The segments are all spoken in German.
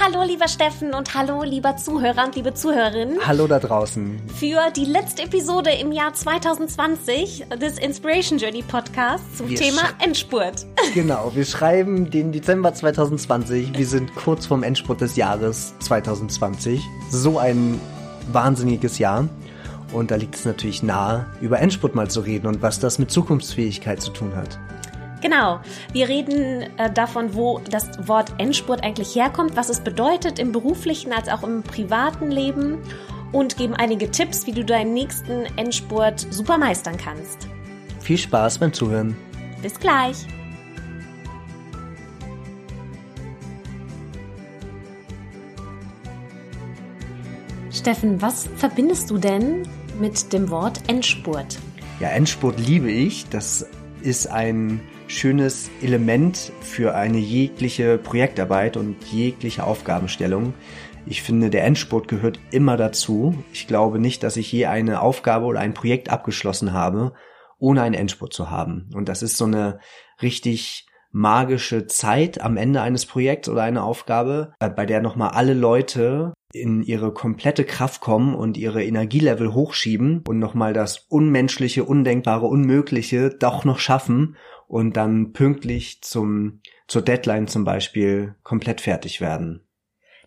Hallo lieber Steffen und hallo lieber Zuhörer und liebe Zuhörerinnen. Hallo da draußen. Für die letzte Episode im Jahr 2020 des Inspiration Journey Podcasts zum Wir Thema Endspurt. Genau, wir schreiben den Dezember 2020. Wir sind kurz vorm Endspurt des Jahres 2020. So ein wahnsinniges Jahr. Und da liegt es natürlich nahe, über Endspurt mal zu reden und was das mit Zukunftsfähigkeit zu tun hat. Genau, wir reden äh, davon, wo das Wort Endspurt eigentlich herkommt, was es bedeutet im beruflichen als auch im privaten Leben und geben einige Tipps, wie du deinen nächsten Endspurt super meistern kannst. Viel Spaß beim Zuhören. Bis gleich. Steffen, was verbindest du denn mit dem Wort Endspurt? Ja, Endspurt liebe ich. Das ist ein schönes Element für eine jegliche Projektarbeit und jegliche Aufgabenstellung. Ich finde, der Endspurt gehört immer dazu. Ich glaube nicht, dass ich je eine Aufgabe oder ein Projekt abgeschlossen habe, ohne einen Endspurt zu haben. Und das ist so eine richtig magische Zeit am Ende eines Projekts oder einer Aufgabe, äh, bei der nochmal alle Leute in ihre komplette Kraft kommen und ihre Energielevel hochschieben und nochmal das Unmenschliche, Undenkbare, Unmögliche doch noch schaffen und dann pünktlich zum, zur Deadline zum Beispiel komplett fertig werden.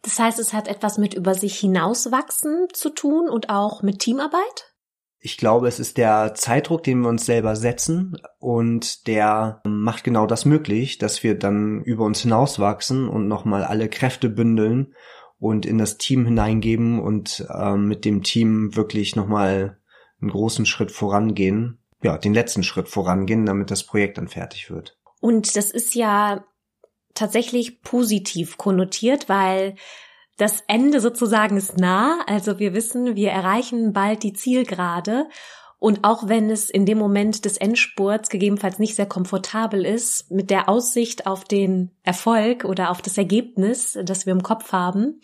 Das heißt, es hat etwas mit über sich hinauswachsen zu tun und auch mit Teamarbeit? Ich glaube, es ist der Zeitdruck, den wir uns selber setzen und der macht genau das möglich, dass wir dann über uns hinauswachsen und nochmal alle Kräfte bündeln und in das Team hineingeben und ähm, mit dem Team wirklich nochmal einen großen Schritt vorangehen, ja, den letzten Schritt vorangehen, damit das Projekt dann fertig wird. Und das ist ja tatsächlich positiv konnotiert, weil das Ende sozusagen ist nah. Also wir wissen, wir erreichen bald die Zielgerade. Und auch wenn es in dem Moment des Endspurts gegebenenfalls nicht sehr komfortabel ist, mit der Aussicht auf den Erfolg oder auf das Ergebnis, das wir im Kopf haben,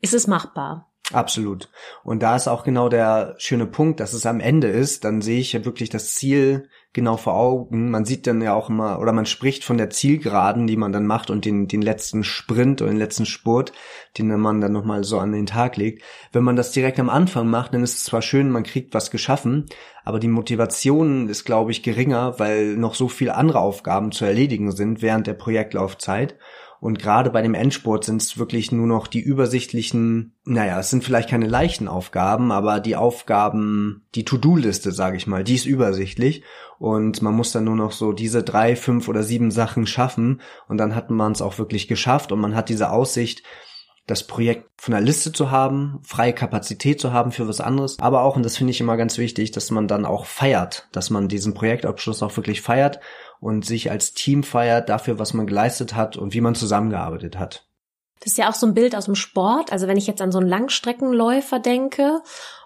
ist es machbar. Absolut. Und da ist auch genau der schöne Punkt, dass es am Ende ist. Dann sehe ich ja wirklich das Ziel genau vor Augen. Man sieht dann ja auch immer, oder man spricht von der Zielgeraden, die man dann macht und den, den letzten Sprint oder den letzten Spurt, den man dann nochmal so an den Tag legt. Wenn man das direkt am Anfang macht, dann ist es zwar schön, man kriegt was geschaffen, aber die Motivation ist, glaube ich, geringer, weil noch so viele andere Aufgaben zu erledigen sind während der Projektlaufzeit. Und gerade bei dem Endspurt sind es wirklich nur noch die übersichtlichen, naja, es sind vielleicht keine leichten Aufgaben, aber die Aufgaben, die To-Do-Liste, sage ich mal, die ist übersichtlich. Und man muss dann nur noch so diese drei, fünf oder sieben Sachen schaffen. Und dann hat man es auch wirklich geschafft und man hat diese Aussicht, das Projekt von der Liste zu haben, freie Kapazität zu haben für was anderes, aber auch, und das finde ich immer ganz wichtig, dass man dann auch feiert, dass man diesen Projektabschluss auch wirklich feiert und sich als Team feiert dafür, was man geleistet hat und wie man zusammengearbeitet hat. Das ist ja auch so ein Bild aus dem Sport. Also wenn ich jetzt an so einen Langstreckenläufer denke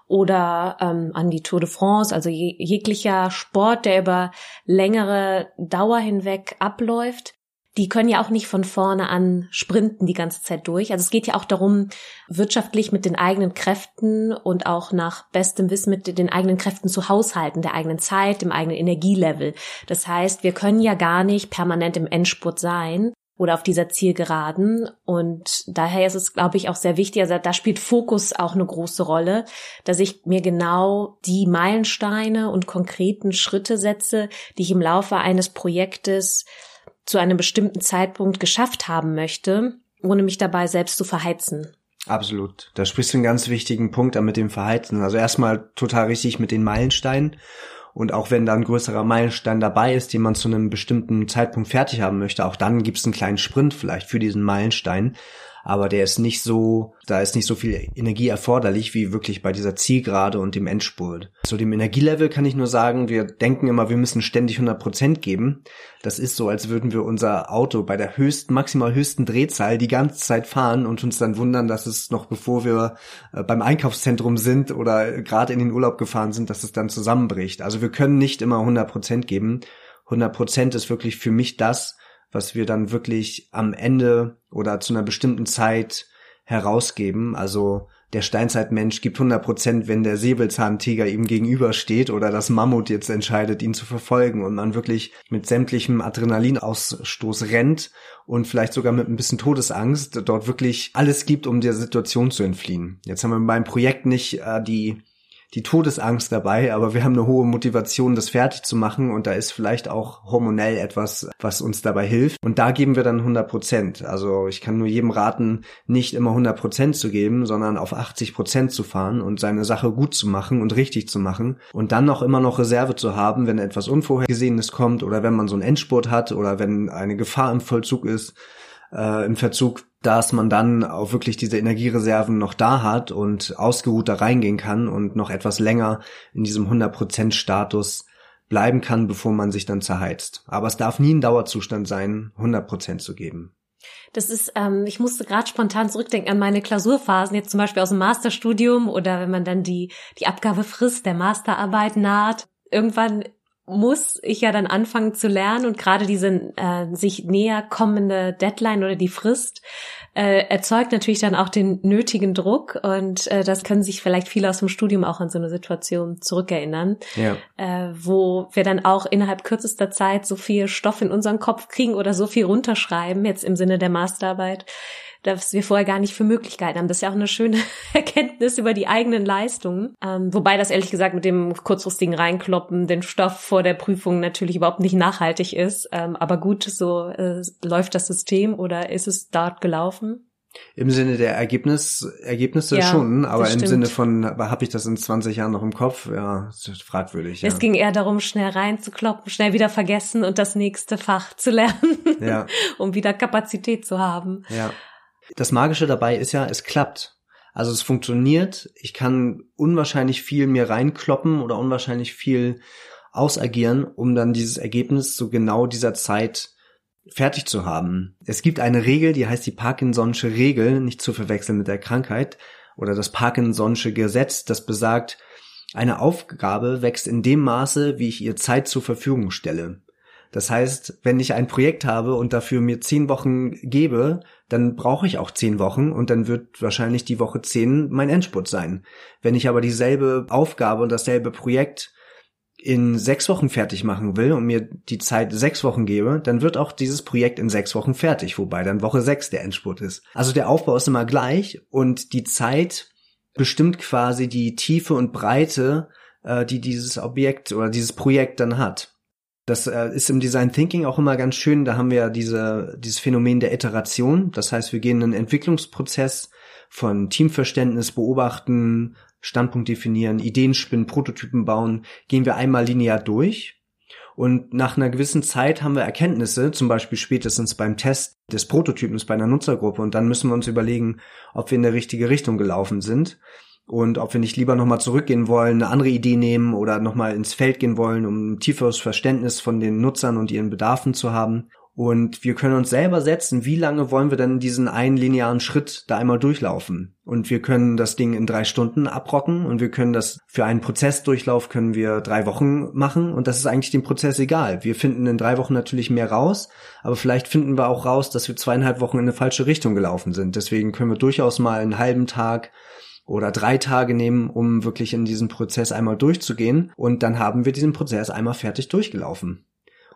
oder ähm, an die Tour de France, also je, jeglicher Sport, der über längere Dauer hinweg abläuft, die können ja auch nicht von vorne an sprinten die ganze Zeit durch. Also es geht ja auch darum, wirtschaftlich mit den eigenen Kräften und auch nach bestem Wissen mit den eigenen Kräften zu haushalten, der eigenen Zeit, dem eigenen Energielevel. Das heißt, wir können ja gar nicht permanent im Endspurt sein oder auf dieser Zielgeraden. Und daher ist es, glaube ich, auch sehr wichtig, also da spielt Fokus auch eine große Rolle, dass ich mir genau die Meilensteine und konkreten Schritte setze, die ich im Laufe eines Projektes zu einem bestimmten Zeitpunkt geschafft haben möchte, ohne mich dabei selbst zu verheizen. Absolut. Da sprichst du einen ganz wichtigen Punkt an mit dem Verhalten. Also erstmal total richtig mit den Meilensteinen. Und auch wenn da ein größerer Meilenstein dabei ist, den man zu einem bestimmten Zeitpunkt fertig haben möchte, auch dann gibt es einen kleinen Sprint vielleicht für diesen Meilenstein. Aber der ist nicht so, da ist nicht so viel Energie erforderlich wie wirklich bei dieser Zielgerade und dem Endspurt. Zu dem Energielevel kann ich nur sagen, wir denken immer, wir müssen ständig 100 Prozent geben. Das ist so, als würden wir unser Auto bei der höchsten, maximal höchsten Drehzahl die ganze Zeit fahren und uns dann wundern, dass es noch bevor wir äh, beim Einkaufszentrum sind oder gerade in den Urlaub gefahren sind, dass es dann zusammenbricht. Also wir können nicht immer 100 Prozent geben. 100 Prozent ist wirklich für mich das, was wir dann wirklich am Ende oder zu einer bestimmten Zeit herausgeben. Also der Steinzeitmensch gibt 100 Prozent, wenn der Säbelzahntiger ihm gegenübersteht oder das Mammut jetzt entscheidet, ihn zu verfolgen und man wirklich mit sämtlichem Adrenalinausstoß rennt und vielleicht sogar mit ein bisschen Todesangst dort wirklich alles gibt, um der Situation zu entfliehen. Jetzt haben wir beim Projekt nicht äh, die die Todesangst dabei, aber wir haben eine hohe Motivation, das fertig zu machen und da ist vielleicht auch hormonell etwas, was uns dabei hilft. Und da geben wir dann 100 Prozent. Also ich kann nur jedem raten, nicht immer 100 Prozent zu geben, sondern auf 80 Prozent zu fahren und seine Sache gut zu machen und richtig zu machen und dann noch immer noch Reserve zu haben, wenn etwas Unvorhergesehenes kommt oder wenn man so einen Endspurt hat oder wenn eine Gefahr im Vollzug ist, äh, im Verzug, dass man dann auch wirklich diese Energiereserven noch da hat und ausgeruht da reingehen kann und noch etwas länger in diesem 100% Status bleiben kann, bevor man sich dann zerheizt. Aber es darf nie ein Dauerzustand sein, 100% zu geben. Das ist, ähm, ich musste gerade spontan zurückdenken an meine Klausurphasen, jetzt zum Beispiel aus dem Masterstudium oder wenn man dann die, die Abgabefrist der Masterarbeit naht. Irgendwann muss ich ja dann anfangen zu lernen und gerade diese äh, sich näher kommende Deadline oder die Frist äh, erzeugt natürlich dann auch den nötigen Druck und äh, das können sich vielleicht viele aus dem Studium auch an so eine Situation zurückerinnern, ja. äh, wo wir dann auch innerhalb kürzester Zeit so viel Stoff in unseren Kopf kriegen oder so viel runterschreiben, jetzt im Sinne der Masterarbeit, dass wir vorher gar nicht für Möglichkeiten haben. Das ist ja auch eine schöne Erkenntnis über die eigenen Leistungen. Ähm, wobei das ehrlich gesagt mit dem kurzfristigen Reinkloppen, den Stoff vor der Prüfung natürlich überhaupt nicht nachhaltig ist. Ähm, aber gut, so äh, läuft das System oder ist es dort gelaufen? Im Sinne der Ergebnis, Ergebnisse ja, schon, aber im Sinne von, habe ich das in 20 Jahren noch im Kopf? Ja, ist fragwürdig. Ja. Es ging eher darum, schnell reinzukloppen, schnell wieder vergessen und das nächste Fach zu lernen, ja. um wieder Kapazität zu haben. Ja. Das Magische dabei ist ja, es klappt. Also es funktioniert. Ich kann unwahrscheinlich viel mir reinkloppen oder unwahrscheinlich viel ausagieren, um dann dieses Ergebnis zu genau dieser Zeit fertig zu haben. Es gibt eine Regel, die heißt die Parkinson'sche Regel, nicht zu verwechseln mit der Krankheit, oder das Parkinson'sche Gesetz, das besagt, eine Aufgabe wächst in dem Maße, wie ich ihr Zeit zur Verfügung stelle. Das heißt, wenn ich ein Projekt habe und dafür mir zehn Wochen gebe, dann brauche ich auch zehn Wochen und dann wird wahrscheinlich die Woche zehn mein Endspurt sein. Wenn ich aber dieselbe Aufgabe und dasselbe Projekt in sechs Wochen fertig machen will und mir die Zeit sechs Wochen gebe, dann wird auch dieses Projekt in sechs Wochen fertig, wobei dann Woche sechs der Endspurt ist. Also der Aufbau ist immer gleich und die Zeit bestimmt quasi die Tiefe und Breite, äh, die dieses Objekt oder dieses Projekt dann hat. Das äh, ist im Design Thinking auch immer ganz schön. Da haben wir ja diese, dieses Phänomen der Iteration. Das heißt, wir gehen einen Entwicklungsprozess von Teamverständnis beobachten, Standpunkt definieren, Ideen spinnen, Prototypen bauen, gehen wir einmal linear durch. Und nach einer gewissen Zeit haben wir Erkenntnisse, zum Beispiel spätestens beim Test des Prototypens bei einer Nutzergruppe. Und dann müssen wir uns überlegen, ob wir in der richtige Richtung gelaufen sind und ob wir nicht lieber nochmal zurückgehen wollen, eine andere Idee nehmen oder nochmal ins Feld gehen wollen, um ein tieferes Verständnis von den Nutzern und ihren Bedarfen zu haben. Und wir können uns selber setzen, wie lange wollen wir denn diesen einen linearen Schritt da einmal durchlaufen? Und wir können das Ding in drei Stunden abrocken und wir können das für einen Prozessdurchlauf können wir drei Wochen machen und das ist eigentlich dem Prozess egal. Wir finden in drei Wochen natürlich mehr raus, aber vielleicht finden wir auch raus, dass wir zweieinhalb Wochen in eine falsche Richtung gelaufen sind. Deswegen können wir durchaus mal einen halben Tag oder drei Tage nehmen, um wirklich in diesen Prozess einmal durchzugehen. Und dann haben wir diesen Prozess einmal fertig durchgelaufen.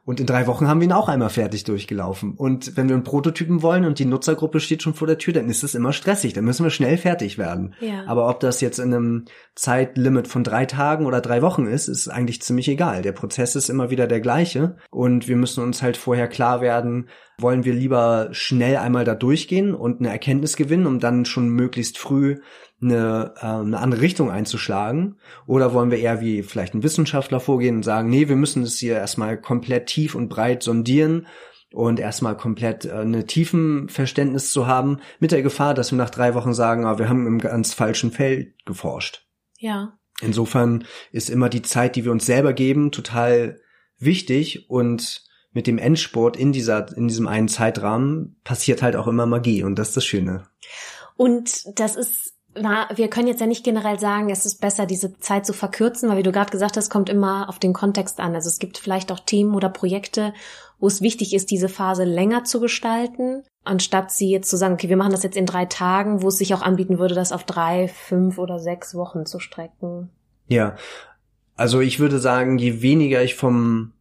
Und in drei Wochen haben wir ihn auch einmal fertig durchgelaufen. Und wenn wir einen Prototypen wollen und die Nutzergruppe steht schon vor der Tür, dann ist es immer stressig. Dann müssen wir schnell fertig werden. Ja. Aber ob das jetzt in einem Zeitlimit von drei Tagen oder drei Wochen ist, ist eigentlich ziemlich egal. Der Prozess ist immer wieder der gleiche. Und wir müssen uns halt vorher klar werden, wollen wir lieber schnell einmal da durchgehen und eine Erkenntnis gewinnen, um dann schon möglichst früh eine, äh, eine andere Richtung einzuschlagen? Oder wollen wir eher wie vielleicht ein Wissenschaftler vorgehen und sagen, nee, wir müssen es hier erstmal komplett tief und breit sondieren und erstmal komplett äh, eine tiefen Verständnis zu haben, mit der Gefahr, dass wir nach drei Wochen sagen, ah, wir haben im ganz falschen Feld geforscht. Ja. Insofern ist immer die Zeit, die wir uns selber geben, total wichtig und mit dem Endsport in dieser, in diesem einen Zeitrahmen passiert halt auch immer Magie und das ist das Schöne. Und das ist na, wir können jetzt ja nicht generell sagen, es ist besser, diese Zeit zu verkürzen, weil wie du gerade gesagt hast, kommt immer auf den Kontext an. Also es gibt vielleicht auch Themen oder Projekte, wo es wichtig ist, diese Phase länger zu gestalten, anstatt sie jetzt zu sagen, okay, wir machen das jetzt in drei Tagen, wo es sich auch anbieten würde, das auf drei, fünf oder sechs Wochen zu strecken. Ja, also ich würde sagen, je weniger ich vom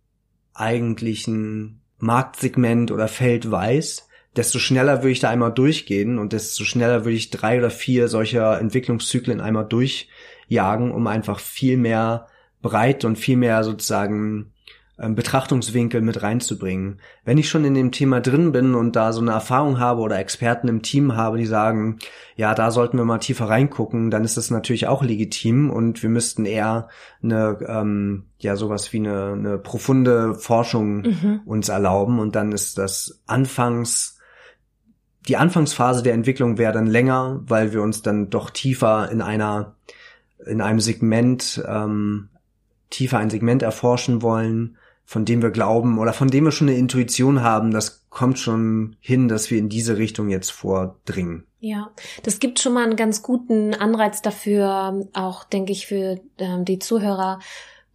eigentlichen Marktsegment oder Feld weiß, desto schneller würde ich da einmal durchgehen und desto schneller würde ich drei oder vier solcher Entwicklungszyklen einmal durchjagen, um einfach viel mehr breit und viel mehr sozusagen ähm, Betrachtungswinkel mit reinzubringen. Wenn ich schon in dem Thema drin bin und da so eine Erfahrung habe oder Experten im Team habe, die sagen, ja, da sollten wir mal tiefer reingucken, dann ist das natürlich auch legitim und wir müssten eher eine, ähm, ja, sowas wie eine, eine profunde Forschung mhm. uns erlauben und dann ist das anfangs die Anfangsphase der Entwicklung wäre dann länger, weil wir uns dann doch tiefer in einer in einem Segment ähm, tiefer ein Segment erforschen wollen, von dem wir glauben oder von dem wir schon eine Intuition haben, das kommt schon hin, dass wir in diese Richtung jetzt vordringen. Ja, das gibt schon mal einen ganz guten Anreiz dafür, auch denke ich für ähm, die Zuhörer,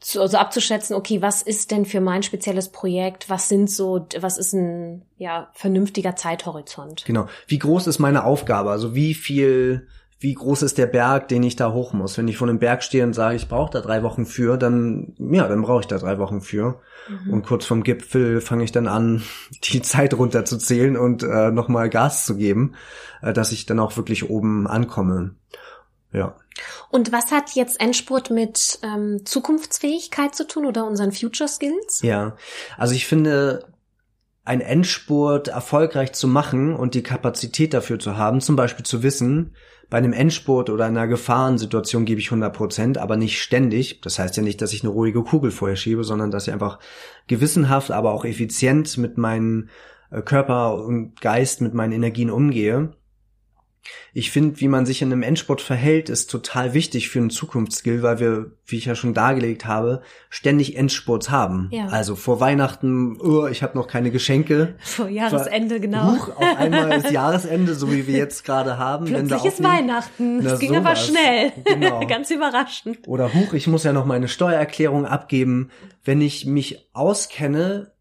zu, also abzuschätzen, okay, was ist denn für mein spezielles Projekt? Was sind so, was ist ein ja vernünftiger Zeithorizont? Genau. Wie groß ist meine Aufgabe? Also wie viel, wie groß ist der Berg, den ich da hoch muss? Wenn ich vor einem Berg stehe und sage, ich brauche da drei Wochen für, dann ja, dann brauche ich da drei Wochen für. Mhm. Und kurz vom Gipfel fange ich dann an, die Zeit runterzuzählen und äh, nochmal Gas zu geben, äh, dass ich dann auch wirklich oben ankomme. Ja. Und was hat jetzt Endspurt mit ähm, Zukunftsfähigkeit zu tun oder unseren Future Skills? Ja, also ich finde, ein Endspurt erfolgreich zu machen und die Kapazität dafür zu haben, zum Beispiel zu wissen, bei einem Endspurt oder einer Gefahrensituation gebe ich 100 Prozent, aber nicht ständig. Das heißt ja nicht, dass ich eine ruhige Kugel vorher schiebe, sondern dass ich einfach gewissenhaft, aber auch effizient mit meinem äh, Körper und Geist, mit meinen Energien umgehe ich finde, wie man sich in einem Endsport verhält, ist total wichtig für einen Zukunftsskill, weil wir, wie ich ja schon dargelegt habe, ständig Endsports haben. Ja. Also vor Weihnachten, oh, ich habe noch keine Geschenke. Vor Jahresende, genau. Huch, auf einmal ist Jahresende, so wie wir jetzt gerade haben. Plötzlich ist Weihnachten. Das ging sowas. aber schnell. Genau. Ganz überraschend. Oder Huch, ich muss ja noch meine Steuererklärung abgeben. Wenn ich mich auskenne,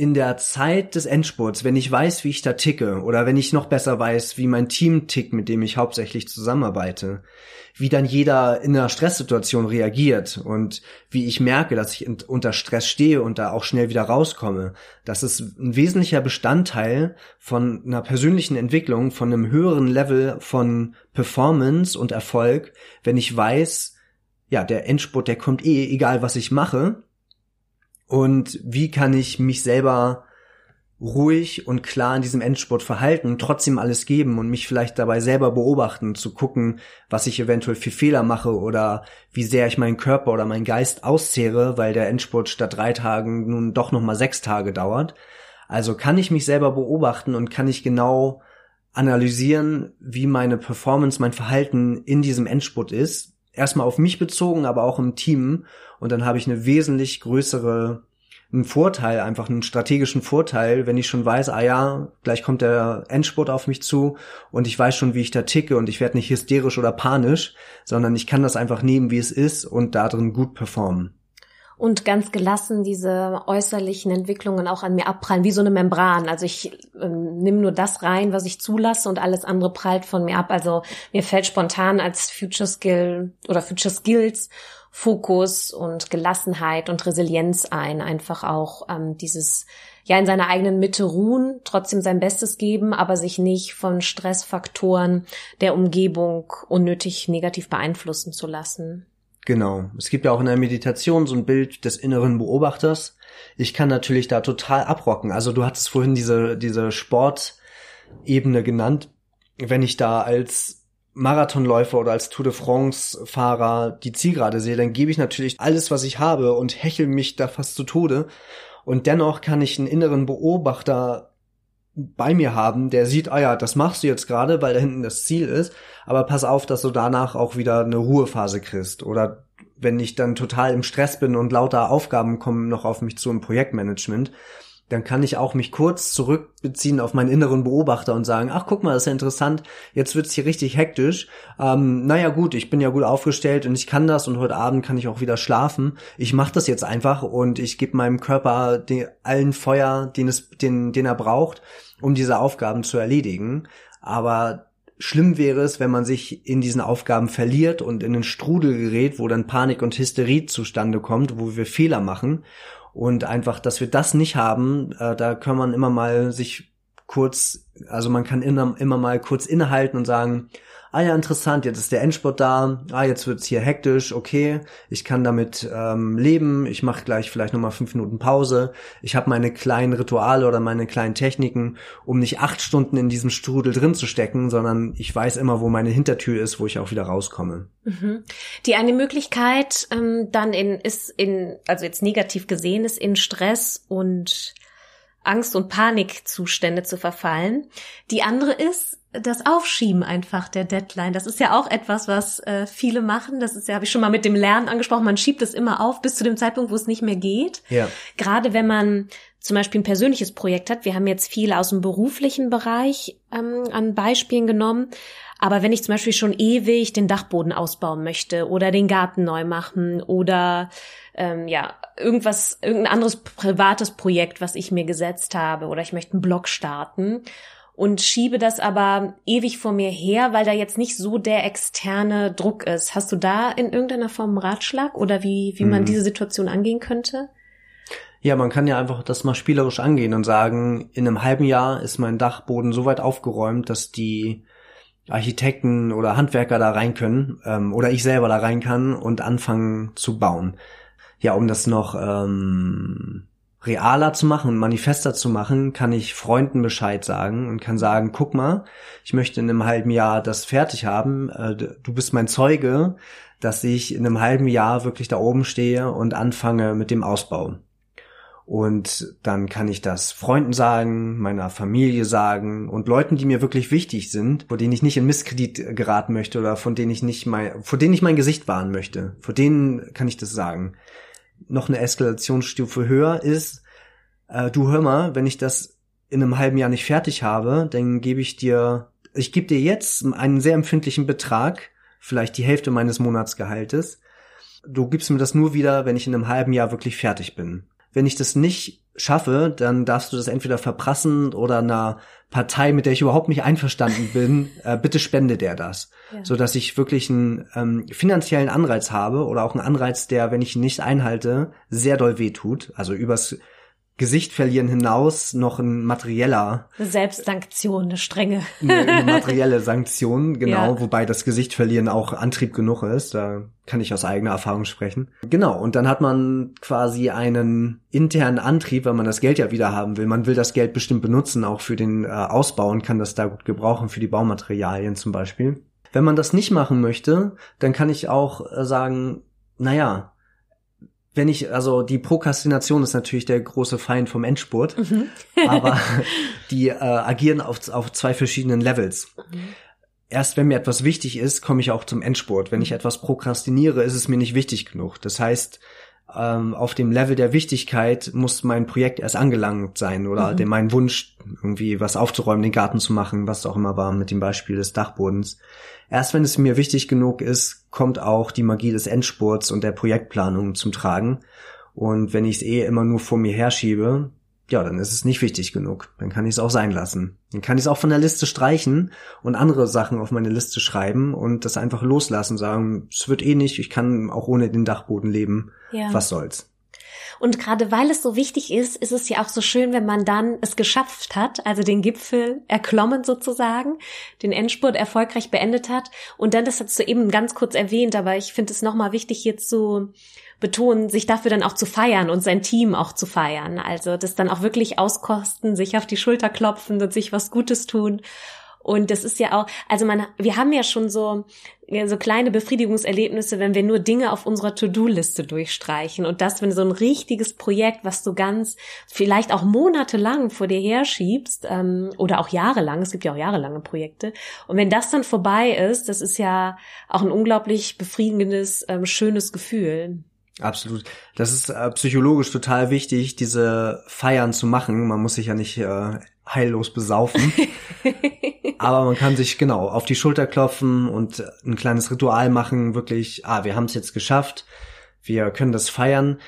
in der Zeit des Endspurts, wenn ich weiß, wie ich da ticke, oder wenn ich noch besser weiß, wie mein Team tickt, mit dem ich hauptsächlich zusammenarbeite, wie dann jeder in einer Stresssituation reagiert und wie ich merke, dass ich unter Stress stehe und da auch schnell wieder rauskomme, das ist ein wesentlicher Bestandteil von einer persönlichen Entwicklung, von einem höheren Level von Performance und Erfolg, wenn ich weiß, ja, der Endspurt, der kommt eh, egal was ich mache, und wie kann ich mich selber ruhig und klar in diesem Endspurt verhalten, trotzdem alles geben und mich vielleicht dabei selber beobachten, zu gucken, was ich eventuell für Fehler mache oder wie sehr ich meinen Körper oder meinen Geist auszehre, weil der Endspurt statt drei Tagen nun doch nochmal sechs Tage dauert. Also kann ich mich selber beobachten und kann ich genau analysieren, wie meine Performance, mein Verhalten in diesem Endspurt ist. Erstmal auf mich bezogen, aber auch im Team und dann habe ich eine wesentlich größere einen Vorteil, einfach einen strategischen Vorteil, wenn ich schon weiß, ah ja, gleich kommt der Endspurt auf mich zu und ich weiß schon, wie ich da ticke und ich werde nicht hysterisch oder panisch, sondern ich kann das einfach nehmen, wie es ist und darin gut performen. Und ganz gelassen diese äußerlichen Entwicklungen auch an mir abprallen, wie so eine Membran. Also ich ähm, nehme nur das rein, was ich zulasse und alles andere prallt von mir ab. Also mir fällt spontan als Future Skill oder Future Skills Fokus und Gelassenheit und Resilienz ein. Einfach auch ähm, dieses ja in seiner eigenen Mitte ruhen, trotzdem sein Bestes geben, aber sich nicht von Stressfaktoren der Umgebung unnötig negativ beeinflussen zu lassen. Genau. Es gibt ja auch in der Meditation so ein Bild des inneren Beobachters. Ich kann natürlich da total abrocken. Also du hattest vorhin diese, diese Sportebene genannt. Wenn ich da als Marathonläufer oder als Tour de France Fahrer die Zielgerade sehe, dann gebe ich natürlich alles, was ich habe und hechel mich da fast zu Tode Und dennoch kann ich einen inneren Beobachter bei mir haben, der sieht, ah ja, das machst du jetzt gerade, weil da hinten das Ziel ist, aber pass auf, dass du danach auch wieder eine Ruhephase kriegst. Oder wenn ich dann total im Stress bin und lauter Aufgaben kommen noch auf mich zu im Projektmanagement, dann kann ich auch mich kurz zurückbeziehen auf meinen inneren Beobachter und sagen, ach guck mal, das ist ja interessant, jetzt wird's hier richtig hektisch. Ähm, naja gut, ich bin ja gut aufgestellt und ich kann das und heute Abend kann ich auch wieder schlafen. Ich mache das jetzt einfach und ich gebe meinem Körper den, allen Feuer, den, es, den, den er braucht, um diese Aufgaben zu erledigen. Aber Schlimm wäre es, wenn man sich in diesen Aufgaben verliert und in einen Strudel gerät, wo dann Panik und Hysterie zustande kommt, wo wir Fehler machen. Und einfach, dass wir das nicht haben, äh, da kann man immer mal sich kurz, also man kann immer, immer mal kurz innehalten und sagen, ah ja, interessant, jetzt ist der Endspurt da, ah, jetzt wird's hier hektisch, okay, ich kann damit ähm, leben, ich mache gleich vielleicht nochmal fünf Minuten Pause, ich habe meine kleinen Rituale oder meine kleinen Techniken, um nicht acht Stunden in diesem Strudel drin zu stecken, sondern ich weiß immer, wo meine Hintertür ist, wo ich auch wieder rauskomme. Mhm. Die eine Möglichkeit ähm, dann in ist in also jetzt negativ gesehen ist in Stress und Angst- und Panikzustände zu verfallen. Die andere ist, das Aufschieben einfach der Deadline. Das ist ja auch etwas, was äh, viele machen. Das ist ja, habe ich schon mal mit dem Lernen angesprochen. Man schiebt es immer auf bis zu dem Zeitpunkt, wo es nicht mehr geht. Ja. Gerade wenn man zum Beispiel ein persönliches Projekt hat. Wir haben jetzt viel aus dem beruflichen Bereich ähm, an Beispielen genommen. Aber wenn ich zum Beispiel schon ewig den Dachboden ausbauen möchte oder den Garten neu machen oder ähm, ja irgendwas, irgendein anderes privates Projekt, was ich mir gesetzt habe oder ich möchte einen Blog starten und schiebe das aber ewig vor mir her, weil da jetzt nicht so der externe Druck ist. Hast du da in irgendeiner Form einen Ratschlag oder wie, wie man mhm. diese Situation angehen könnte? Ja, man kann ja einfach das mal spielerisch angehen und sagen, in einem halben Jahr ist mein Dachboden so weit aufgeräumt, dass die Architekten oder Handwerker da rein können ähm, oder ich selber da rein kann und anfangen zu bauen. Ja, um das noch ähm, realer zu machen und manifester zu machen, kann ich Freunden Bescheid sagen und kann sagen, guck mal, ich möchte in einem halben Jahr das fertig haben. Äh, du bist mein Zeuge, dass ich in einem halben Jahr wirklich da oben stehe und anfange mit dem Ausbau. Und dann kann ich das Freunden sagen, meiner Familie sagen und Leuten, die mir wirklich wichtig sind, vor denen ich nicht in Misskredit geraten möchte oder von denen ich nicht mein, vor denen ich mein Gesicht wahren möchte. Vor denen kann ich das sagen noch eine Eskalationsstufe höher ist, äh, du hör mal, wenn ich das in einem halben Jahr nicht fertig habe, dann gebe ich dir, ich gebe dir jetzt einen sehr empfindlichen Betrag, vielleicht die Hälfte meines Monatsgehaltes. Du gibst mir das nur wieder, wenn ich in einem halben Jahr wirklich fertig bin. Wenn ich das nicht schaffe, dann darfst du das entweder verprassen oder einer Partei, mit der ich überhaupt nicht einverstanden bin, äh, bitte spende der das. Ja. So dass ich wirklich einen ähm, finanziellen Anreiz habe oder auch einen Anreiz, der, wenn ich ihn nicht einhalte, sehr doll wehtut. Also übers Gesicht verlieren hinaus noch ein materieller Selbstsanktion, eine strenge. Eine, eine materielle Sanktion, genau, ja. wobei das Gesicht verlieren auch Antrieb genug ist, da kann ich aus eigener Erfahrung sprechen. Genau, und dann hat man quasi einen internen Antrieb, weil man das Geld ja wieder haben will. Man will das Geld bestimmt benutzen, auch für den äh, Ausbau und kann das da gut gebrauchen, für die Baumaterialien zum Beispiel. Wenn man das nicht machen möchte, dann kann ich auch äh, sagen, naja, wenn ich, also die Prokrastination ist natürlich der große Feind vom Endspurt, mhm. aber die äh, agieren auf, auf zwei verschiedenen Levels. Mhm. Erst wenn mir etwas wichtig ist, komme ich auch zum Endspurt. Wenn ich mhm. etwas prokrastiniere, ist es mir nicht wichtig genug. Das heißt, ähm, auf dem Level der Wichtigkeit muss mein Projekt erst angelangt sein oder mhm. mein Wunsch, irgendwie was aufzuräumen, den Garten zu machen, was auch immer war mit dem Beispiel des Dachbodens. Erst wenn es mir wichtig genug ist, kommt auch die Magie des Endspurts und der Projektplanung zum Tragen. Und wenn ich es eh immer nur vor mir herschiebe, ja, dann ist es nicht wichtig genug. Dann kann ich es auch sein lassen. Dann kann ich es auch von der Liste streichen und andere Sachen auf meine Liste schreiben und das einfach loslassen, sagen, es wird eh nicht, ich kann auch ohne den Dachboden leben. Ja. Was soll's? Und gerade weil es so wichtig ist, ist es ja auch so schön, wenn man dann es geschafft hat, also den Gipfel erklommen sozusagen, den Endspurt erfolgreich beendet hat. Und dann, das hast du eben ganz kurz erwähnt, aber ich finde es nochmal wichtig hier zu betonen, sich dafür dann auch zu feiern und sein Team auch zu feiern. Also das dann auch wirklich auskosten, sich auf die Schulter klopfen und sich was Gutes tun Und das ist ja auch, also man, wir haben ja schon so, so kleine Befriedigungserlebnisse, wenn wir nur Dinge auf unserer To-Do-Liste durchstreichen. Und das, wenn so ein richtiges Projekt, was du ganz, vielleicht auch monatelang vor dir herschiebst, ähm, oder auch jahrelang, es gibt ja auch jahrelange Projekte. Und wenn das dann vorbei ist, das ist ja auch ein unglaublich befriedigendes, ähm, schönes Gefühl. Absolut. Das ist äh, psychologisch total wichtig, diese Feiern zu machen. Man muss sich ja nicht äh, heillos besaufen. Aber man kann sich genau auf die Schulter klopfen und ein kleines Ritual machen, wirklich, ah, wir haben es jetzt geschafft, wir können das feiern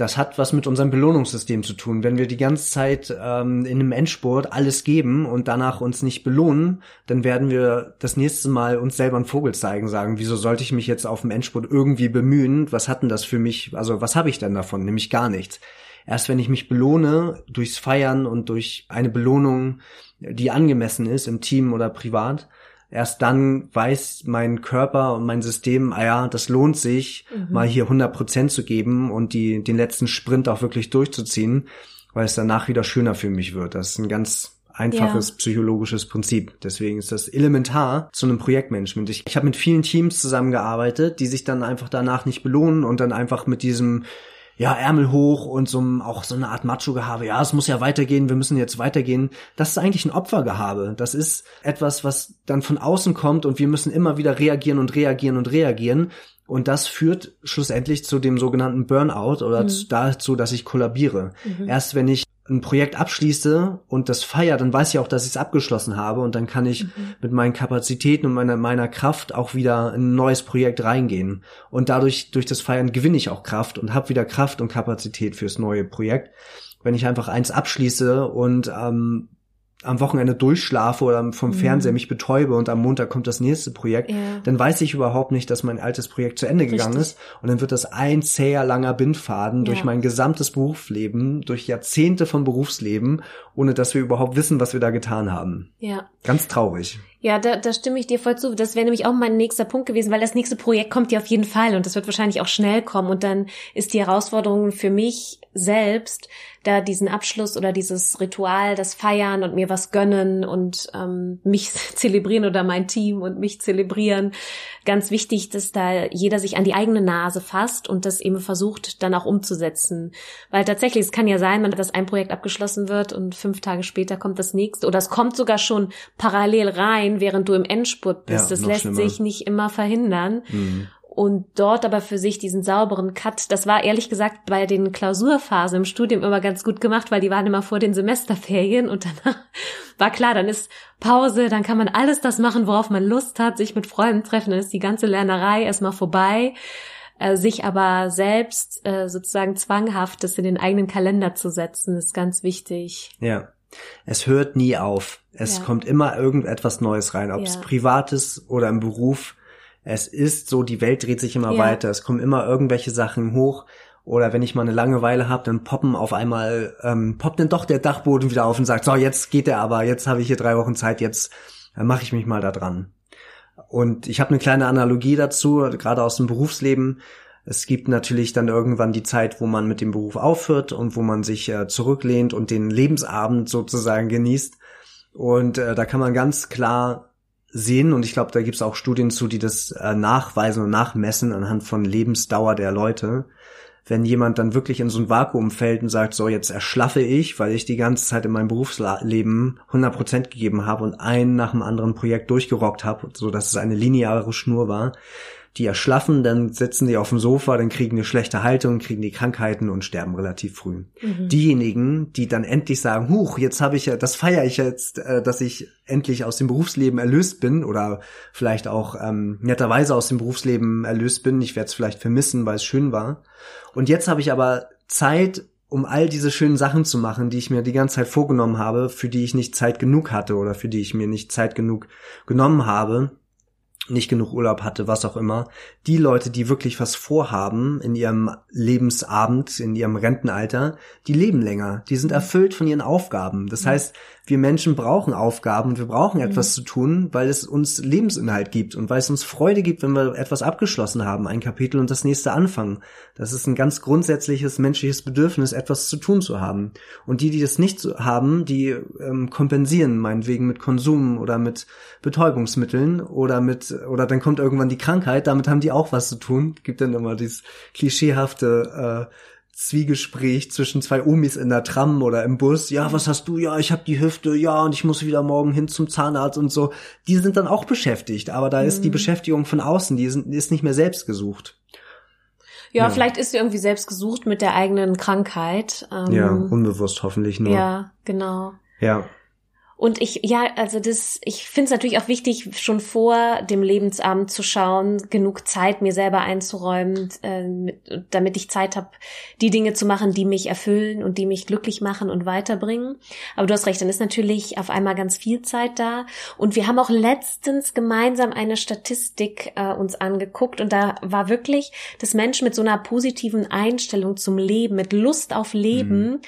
das hat was mit unserem Belohnungssystem zu tun. Wenn wir die ganze Zeit ähm, in einem Endspurt alles geben und danach uns nicht belohnen, dann werden wir das nächste Mal uns selber einen Vogel zeigen, sagen, wieso sollte ich mich jetzt auf dem Endspurt irgendwie bemühen? Was hat denn das für mich? Also was habe ich denn davon? Nämlich gar nichts. Erst wenn ich mich belohne durchs Feiern und durch eine Belohnung, die angemessen ist im Team oder privat, erst dann weiß mein Körper und mein System, ah ja, das lohnt sich, mhm. mal hier 100 Prozent zu geben und die, den letzten Sprint auch wirklich durchzuziehen, weil es danach wieder schöner für mich wird. Das ist ein ganz einfaches ja. psychologisches Prinzip. Deswegen ist das elementar zu einem Projektmanagement. Ich, ich habe mit vielen Teams zusammengearbeitet, die sich dann einfach danach nicht belohnen und dann einfach mit diesem ja, Ärmel hoch und so auch so eine Art Macho-Gehabe. Ja, es muss ja weitergehen, wir müssen jetzt weitergehen. Das ist eigentlich ein Opfergehabe. Das ist etwas, was dann von außen kommt und wir müssen immer wieder reagieren und reagieren und reagieren. Und das führt schlussendlich zu dem sogenannten Burnout oder mhm. dazu, dass ich kollabiere. Mhm. Erst wenn ich ein Projekt abschließe und das feiere, dann weiß ich auch, dass ich es abgeschlossen habe und dann kann ich mhm. mit meinen Kapazitäten und meiner, meiner Kraft auch wieder in ein neues Projekt reingehen. Und dadurch, durch das Feiern gewinne ich auch Kraft und habe wieder Kraft und Kapazität fürs neue Projekt. Wenn ich einfach eins abschließe und ähm, am Wochenende durchschlafe oder vom mhm. Fernseher mich betäube und am Montag kommt das nächste Projekt, ja. dann weiß ich überhaupt nicht, dass mein altes Projekt zu Ende gegangen Richtig. ist. Und dann wird das ein zäher langer Bindfaden ja. durch mein gesamtes Berufsleben, durch Jahrzehnte von Berufsleben, ohne dass wir überhaupt wissen, was wir da getan haben. Ja. Ganz traurig. Ja, da, da stimme ich dir voll zu. Das wäre nämlich auch mein nächster Punkt gewesen, weil das nächste Projekt kommt ja auf jeden Fall und das wird wahrscheinlich auch schnell kommen. Und dann ist die Herausforderung für mich selbst, da diesen Abschluss oder dieses Ritual, das Feiern und mir was gönnen und ähm, mich zelebrieren oder mein Team und mich zelebrieren. Ganz wichtig, dass da jeder sich an die eigene Nase fasst und das eben versucht, dann auch umzusetzen. Weil tatsächlich, es kann ja sein, dass ein Projekt abgeschlossen wird und fünf Tage später kommt das nächste oder es kommt sogar schon parallel rein, während du im Endspurt bist. Ja, das lässt schlimmer. sich nicht immer verhindern. Mhm und dort aber für sich diesen sauberen Cut, das war ehrlich gesagt bei den Klausurphasen im Studium immer ganz gut gemacht, weil die waren immer vor den Semesterferien und danach war klar, dann ist Pause, dann kann man alles das machen, worauf man Lust hat, sich mit Freunden treffen, dann ist die ganze Lernerei erstmal vorbei, äh, sich aber selbst äh, sozusagen zwanghaft das in den eigenen Kalender zu setzen, ist ganz wichtig. Ja. Es hört nie auf. Es ja. kommt immer irgendetwas Neues rein, ob ja. es privat ist oder im Beruf es ist so, die Welt dreht sich immer ja. weiter, es kommen immer irgendwelche Sachen hoch. Oder wenn ich mal eine Langeweile habe, dann poppen auf einmal, ähm, poppt dann doch der Dachboden wieder auf und sagt, so, jetzt geht der aber, jetzt habe ich hier drei Wochen Zeit, jetzt äh, mache ich mich mal da dran. Und ich habe eine kleine Analogie dazu, gerade aus dem Berufsleben. Es gibt natürlich dann irgendwann die Zeit, wo man mit dem Beruf aufhört und wo man sich äh, zurücklehnt und den Lebensabend sozusagen genießt. Und äh, da kann man ganz klar sehen und ich glaube, da gibt es auch Studien zu, die das äh, nachweisen und nachmessen anhand von Lebensdauer der Leute. Wenn jemand dann wirklich in so ein Vakuum fällt und sagt, so jetzt erschlaffe ich, weil ich die ganze Zeit in meinem Berufsleben 100% gegeben habe und ein nach dem anderen Projekt durchgerockt habe, so dass es eine lineare Schnur war, die erschlaffen, dann sitzen die auf dem Sofa, dann kriegen die schlechte Haltung, kriegen die Krankheiten und sterben relativ früh. Mhm. Diejenigen, die dann endlich sagen, huch, jetzt habe ich ja, das feiere ich jetzt, äh, dass ich endlich aus dem Berufsleben erlöst bin oder vielleicht auch ähm, netterweise aus dem Berufsleben erlöst bin. Ich werde es vielleicht vermissen, weil es schön war. Und jetzt habe ich aber Zeit, um all diese schönen Sachen zu machen, die ich mir die ganze Zeit vorgenommen habe, für die ich nicht Zeit genug hatte oder für die ich mir nicht Zeit genug genommen habe nicht genug Urlaub hatte, was auch immer. Die Leute, die wirklich was vorhaben in ihrem Lebensabend, in ihrem Rentenalter, die leben länger. Die sind erfüllt von ihren Aufgaben. Das heißt, wir Menschen brauchen Aufgaben und wir brauchen etwas mhm. zu tun, weil es uns Lebensinhalt gibt und weil es uns Freude gibt, wenn wir etwas abgeschlossen haben, ein Kapitel und das nächste anfangen. Das ist ein ganz grundsätzliches menschliches Bedürfnis, etwas zu tun zu haben. Und die, die das nicht haben, die ähm, kompensieren meinetwegen mit Konsum oder mit Betäubungsmitteln oder mit, oder dann kommt irgendwann die Krankheit, damit haben die auch was zu tun. Gibt dann immer dieses klischeehafte äh, Zwiegespräch zwischen zwei Omis in der Tram oder im Bus. Ja, was hast du? Ja, ich habe die Hüfte. Ja, und ich muss wieder morgen hin zum Zahnarzt und so. Die sind dann auch beschäftigt, aber da mhm. ist die mhm. Beschäftigung von außen, die ist, ist nicht mehr selbst gesucht. Ja, ja, vielleicht ist sie irgendwie selbst gesucht mit der eigenen Krankheit. Ähm, ja, unbewusst hoffentlich nur. Ja, genau. Ja. Und ich, ja, also das, ich finde es natürlich auch wichtig, schon vor dem Lebensabend zu schauen, genug Zeit mir selber einzuräumen, äh, mit, damit ich Zeit habe, die Dinge zu machen, die mich erfüllen und die mich glücklich machen und weiterbringen. Aber du hast recht, dann ist natürlich auf einmal ganz viel Zeit da. Und wir haben auch letztens gemeinsam eine Statistik äh, uns angeguckt und da war wirklich, dass Menschen mit so einer positiven Einstellung zum Leben, mit Lust auf Leben, mhm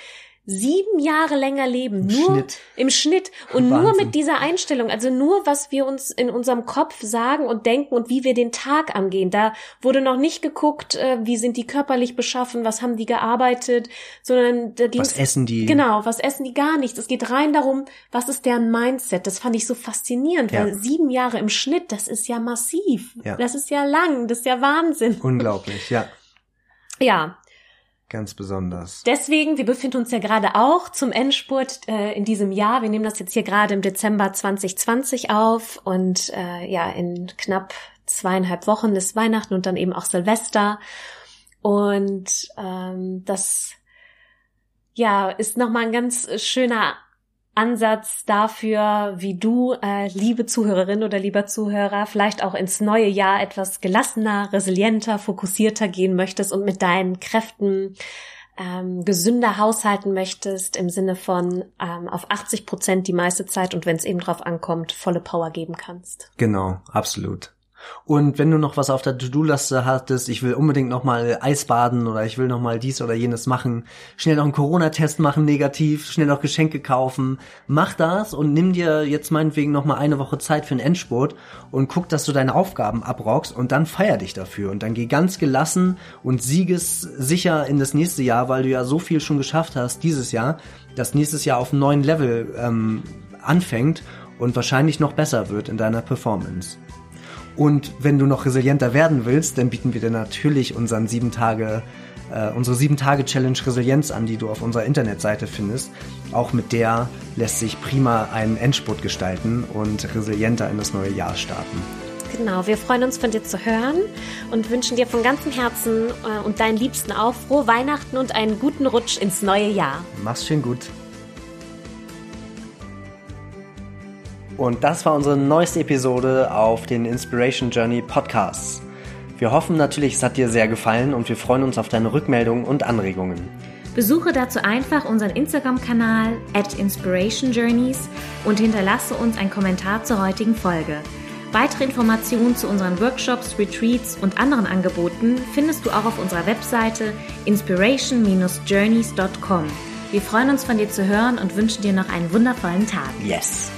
sieben Jahre länger leben, Im nur Schnitt. im Schnitt und Wahnsinn. nur mit dieser Einstellung, also nur was wir uns in unserem Kopf sagen und denken und wie wir den Tag angehen. Da wurde noch nicht geguckt, äh, wie sind die körperlich beschaffen, was haben die gearbeitet, sondern da was essen die? Genau, was essen die gar nichts. Es geht rein darum, was ist deren Mindset. Das fand ich so faszinierend, ja. weil sieben Jahre im Schnitt, das ist ja massiv, ja. das ist ja lang, das ist ja Wahnsinn. Unglaublich, ja. Ja, Ganz besonders. Deswegen, wir befinden uns ja gerade auch zum Endspurt äh, in diesem Jahr. Wir nehmen das jetzt hier gerade im Dezember 2020 auf und äh, ja, in knapp zweieinhalb Wochen ist Weihnachten und dann eben auch Silvester. Und ähm, das ja ist nochmal ein ganz schöner Ansatz dafür, wie du, äh, liebe Zuhörerin oder lieber Zuhörer, vielleicht auch ins neue Jahr etwas gelassener, resilienter, fokussierter gehen möchtest und mit deinen Kräften ähm, gesünder haushalten möchtest, im Sinne von ähm, auf 80 Prozent die meiste Zeit und wenn es eben drauf ankommt, volle Power geben kannst. Genau, absolut. Und wenn du noch was auf der To-Do-Liste hattest, ich will unbedingt noch mal Eisbaden oder ich will noch mal dies oder jenes machen, schnell noch einen Corona-Test machen, negativ, schnell noch Geschenke kaufen, mach das und nimm dir jetzt meinetwegen noch mal eine Woche Zeit für einen Endspurt und guck, dass du deine Aufgaben abrockst und dann feier dich dafür und dann geh ganz gelassen und siegessicher in das nächste Jahr, weil du ja so viel schon geschafft hast dieses Jahr, dass nächstes Jahr auf einem neuen Level ähm, anfängt und wahrscheinlich noch besser wird in deiner Performance. Und wenn du noch resilienter werden willst, dann bieten wir dir natürlich unseren sieben Tage, äh, unsere sieben Tage Challenge Resilienz an, die du auf unserer Internetseite findest. Auch mit der lässt sich prima einen Endspurt gestalten und resilienter in das neue Jahr starten. Genau, wir freuen uns von dir zu hören und wünschen dir von ganzem Herzen äh, und deinen Liebsten auch frohe Weihnachten und einen guten Rutsch ins neue Jahr. Mach's schön gut. Und das war unsere neueste Episode auf den Inspiration Journey Podcasts. Wir hoffen natürlich, es hat dir sehr gefallen und wir freuen uns auf deine Rückmeldungen und Anregungen. Besuche dazu einfach unseren Instagram-Kanal at Inspiration Journeys und hinterlasse uns einen Kommentar zur heutigen Folge. Weitere Informationen zu unseren Workshops, Retreats und anderen Angeboten findest du auch auf unserer Webseite inspiration-journeys.com. Wir freuen uns von dir zu hören und wünschen dir noch einen wundervollen Tag. Yes!